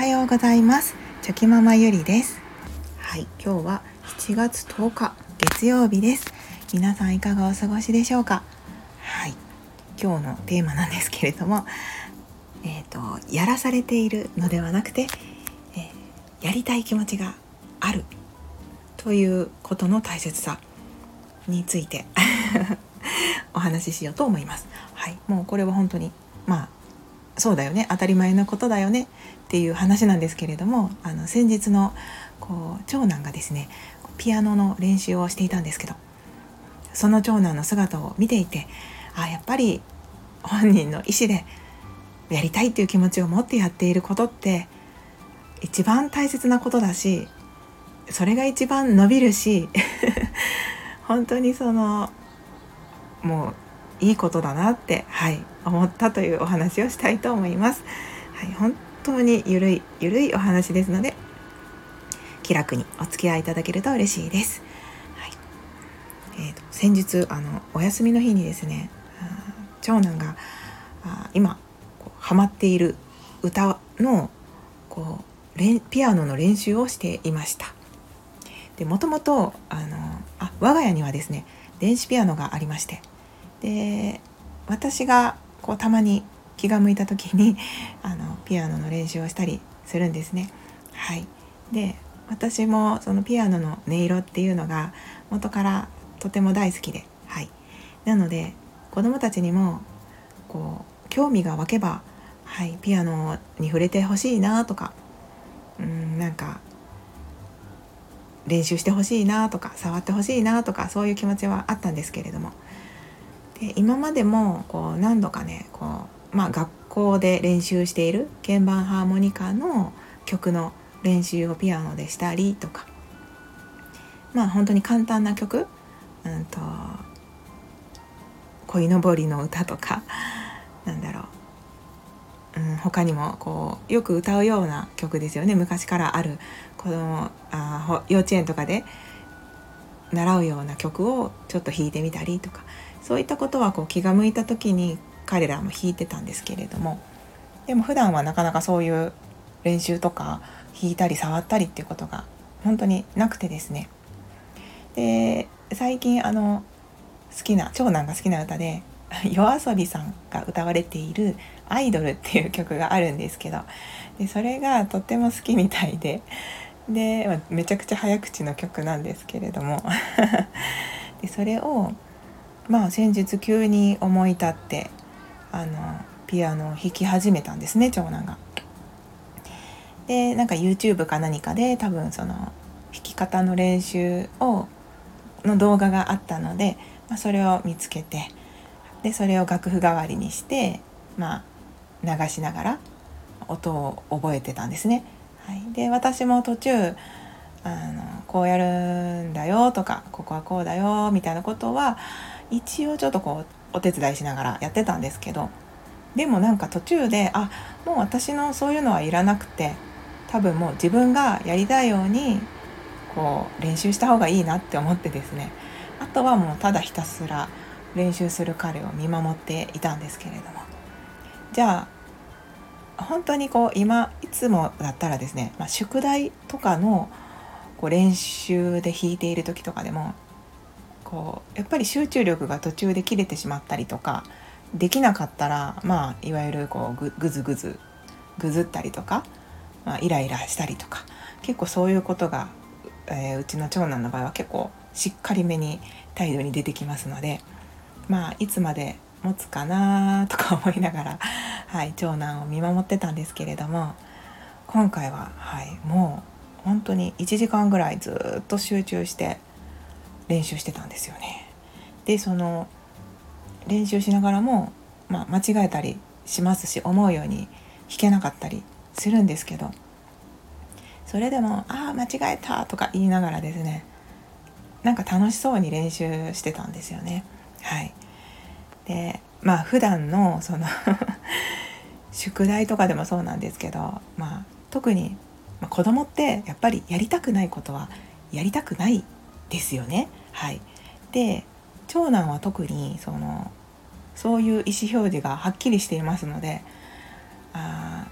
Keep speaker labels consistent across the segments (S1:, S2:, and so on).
S1: はようございます。チョキママゆりです。はい今日は7月10日月曜日です。皆さんいかがお過ごしでしょうか？はい今日のテーマなんですけれどもえっ、ー、とやらされているのではなくて、えー、やりたい気持ちがある。ということの大切さについて お話ししようと思います。はい、もうこれは本当にまあそうだよね。当たり前のことだよね。っていう話なんですけれどもあの先日のこう長男がですねピアノの練習をしていたんですけどその長男の姿を見ていてあやっぱり本人の意思でやりたいっていう気持ちを持ってやっていることって一番大切なことだしそれが一番伸びるし 本当にそのもういいことだなってはい思ったというお話をしたいと思います。はい、本当にゆるいゆるいお話ですので気楽にお付き合いいただけると嬉しいです。はいえーと、先日あのお休みの日にですね長男があ今ハマっている歌のこうピアノの練習をしていました。でもともとあのあ我が家にはですね電子ピアノがありましてで私がこうたまに気が向いた時に あのピアノの練習をしたりするんですね。はい、で私もそのピアノの音色っていうのが元からとても大好きで、はい、なので子どもたちにもこう興味が湧けば、はい、ピアノに触れてほしいなとかうんなんか練習してほしいなとか触ってほしいなとかそういう気持ちはあったんですけれどもで今までもこう何度かねこう、まあ、学校で練習している鍵盤ハーモニカの曲の練習をピアノでしたりとか。まあ本当に簡単な曲、うんと、鯉のぼりの歌とか。なんだろう、うん、他にもこうよく歌うような曲ですよね。昔からある。子供あ幼稚園とかで習うような曲をちょっと弾いてみたりとか。そういったことはこう気が向いた時に彼らも弾いてたんですけれどもでも普段はなかなかそういう練習とか弾いたり触ったりっていうことが本当になくてですね。で最近あの好きな長男が好きな歌で yoasobi さんが歌われている「アイドル」っていう曲があるんですけどでそれがとっても好きみたいででめちゃくちゃ早口の曲なんですけれども。でそれをまあ先日急に思い立ってあのピアノを弾き始めたんですね長男が。でなんか YouTube か何かで多分その弾き方の練習をの動画があったので、まあ、それを見つけてでそれを楽譜代わりにしてまあ流しながら音を覚えてたんですね。はい、で私も途中あのこうやるんだよとかここはこうだよみたいなことは一応ちょっとこうお手伝いしながらやってたんですけどでもなんか途中であもう私のそういうのはいらなくて多分もう自分がやりたいようにこう練習した方がいいなって思ってですね。あとはもうただひたすら練習する彼を見守っていたんですけれども。じゃあ本当にこう今いつもだったらですね、まあ、宿題とかのこう練習で弾いている時とかでもこうやっぱり集中力が途中で切れてしまったりとかできなかったらまあいわゆるこうぐずぐずぐずったりとか、まあ、イライラしたりとか結構そういうことが、えー、うちの長男の場合は結構しっかりめに態度に出てきますのでまあいつまで持つかなとか思いながら、はい、長男を見守ってたんですけれども今回は、はい、もう本当に1時間ぐらいずっと集中して練習してたんですよね。でその練習しながらも、まあ、間違えたりしますし思うように弾けなかったりするんですけどそれでも「ああ間違えた」とか言いながらですねなんか楽しそうに練習してたんですよね。はい、でまあ普段のその 宿題とかでもそうなんですけど、まあ、特に、ま、子供ってやっぱりやりたくないことはやりたくないですよね。はい、で長男は特にそのそういう意思表示がはっきりしていますのであ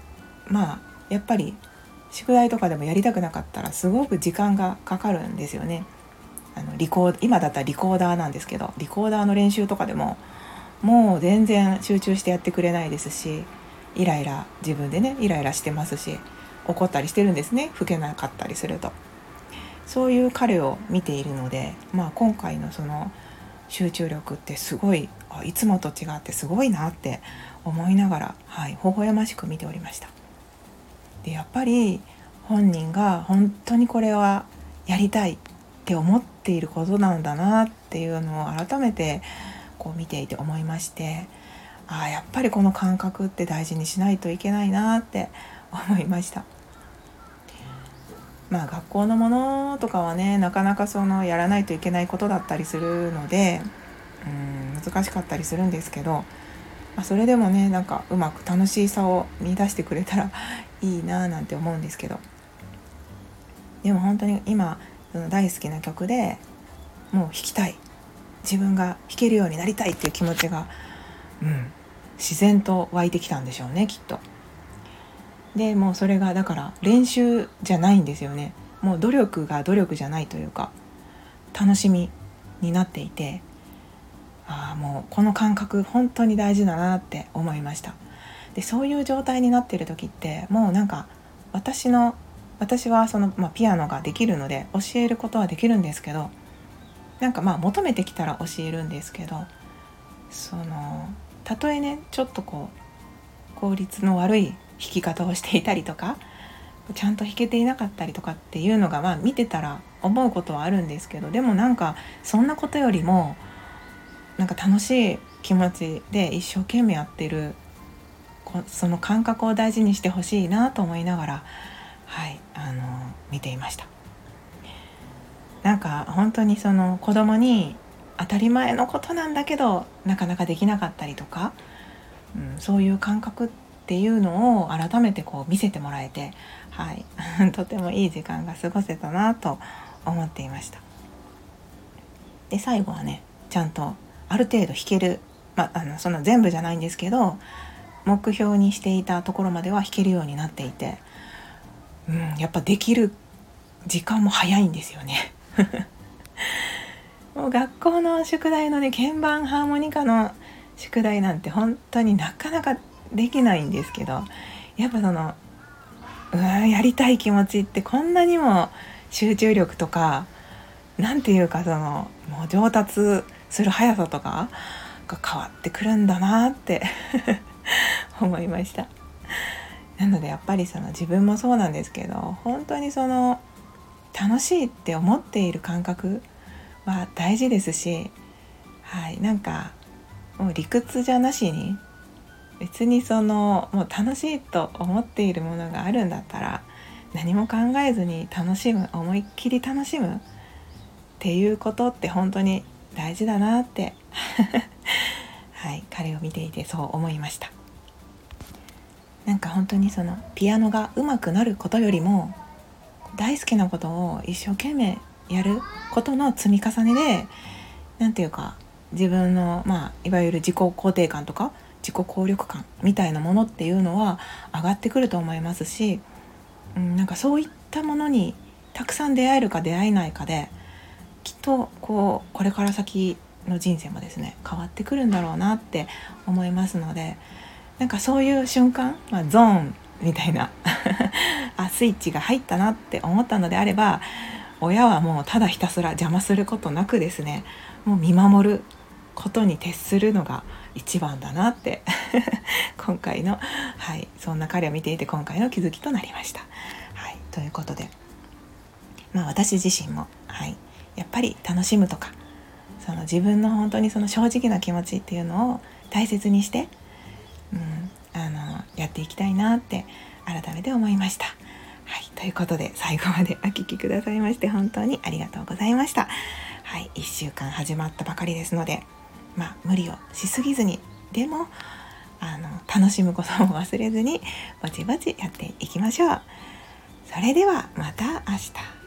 S1: まあやっぱり宿題とかでもやりたくなかったらすごく時間がかかるんですよね。あのリコー今だったらリコーダーなんですけどリコーダーの練習とかでももう全然集中してやってくれないですしイライラ自分でねイライラしてますし怒ったりしてるんですね。吹けなかったりすると。そういう彼を見ているので、まあ、今回のその集中力ってすごいいつもと違ってすごいなって思いながら、はい、微笑ましく見ておりましたでやっぱり本人が本当にこれはやりたいって思っていることなんだなっていうのを改めてこう見ていて思いましてああやっぱりこの感覚って大事にしないといけないなって思いました。まあ学校のものとかはねなかなかそのやらないといけないことだったりするのでうん難しかったりするんですけど、まあ、それでもねなんかうまく楽しさを見出してくれたら いいななんて思うんですけどでも本当に今その大好きな曲でもう弾きたい自分が弾けるようになりたいっていう気持ちが、うん、自然と湧いてきたんでしょうねきっと。でもうそれがだから練習じゃないんですよね。もう努力が努力じゃないというか楽しみになっていてああもうこの感覚本当に大事だなって思いました。でそういう状態になってる時ってもうなんか私の私はその、まあ、ピアノができるので教えることはできるんですけどなんかまあ求めてきたら教えるんですけどそのたとえねちょっとこう効率の悪い弾き方をしていたりとかちゃんと弾けていなかったりとかっていうのがまあ見てたら思うことはあるんですけどでもなんかそんなことよりもなんか楽しい気持ちで一生懸命やってるその感覚を大事にしてほしいなと思いながらはいあの見ていました。なんか本当にその子供に当たり前のことなんだけどなかなかできなかったりとか、うん、そういう感覚ってっていうのを改めてこう見せてもらえて、はい、とてもいい時間が過ごせたなと思っていました。で最後はねちゃんとある程度弾ける、まあ、あのその全部じゃないんですけど目標にしていたところまでは弾けるようになっていて、うん、やっぱできる時間も早いんですよね。もう学校の宿題のね鍵盤ハーモニカの宿題なんて本当になかなかできないんですけどやっぱそのうわやりたい気持ちってこんなにも集中力とか何て言うかそのもう上達する速さとかが変わってくるんだなって 思いました。なのでやっぱりその自分もそうなんですけど本当にその楽しいって思っている感覚は大事ですし、はい、なんかもう理屈じゃなしに別にそのもう楽しいと思っているものがあるんだったら何も考えずに楽しむ思いっきり楽しむっていうことって本当に大事だなって はい彼を見ていてそう思いました。なんか本当にそのピアノが上手くなることよりも大好きなことを一生懸命やることの積み重ねで何て言うか自分のまあいわゆる自己肯定感とか自己効力感みたいなものっていうのは上がってくると思いますし、うん、なんかそういったものにたくさん出会えるか出会えないかできっとこうこれから先の人生もですね変わってくるんだろうなって思いますのでなんかそういう瞬間、まあ、ゾーンみたいな あスイッチが入ったなって思ったのであれば親はもうただひたすら邪魔することなくですねもう見守ることに徹するのが一番だなって 今回の、はい、そんな彼を見ていて今回の気づきとなりました。はい、ということで、まあ、私自身も、はい、やっぱり楽しむとかその自分の本当にその正直な気持ちっていうのを大切にして、うん、あのやっていきたいなって改めて思いました。はい、ということで最後までお聴きくださいまして本当にありがとうございました。はい、1週間始まったばかりですのでまあ、無理をしすぎずにでもあの楽しむことも忘れずにぼちぼちやっていきましょう。それではまた明日。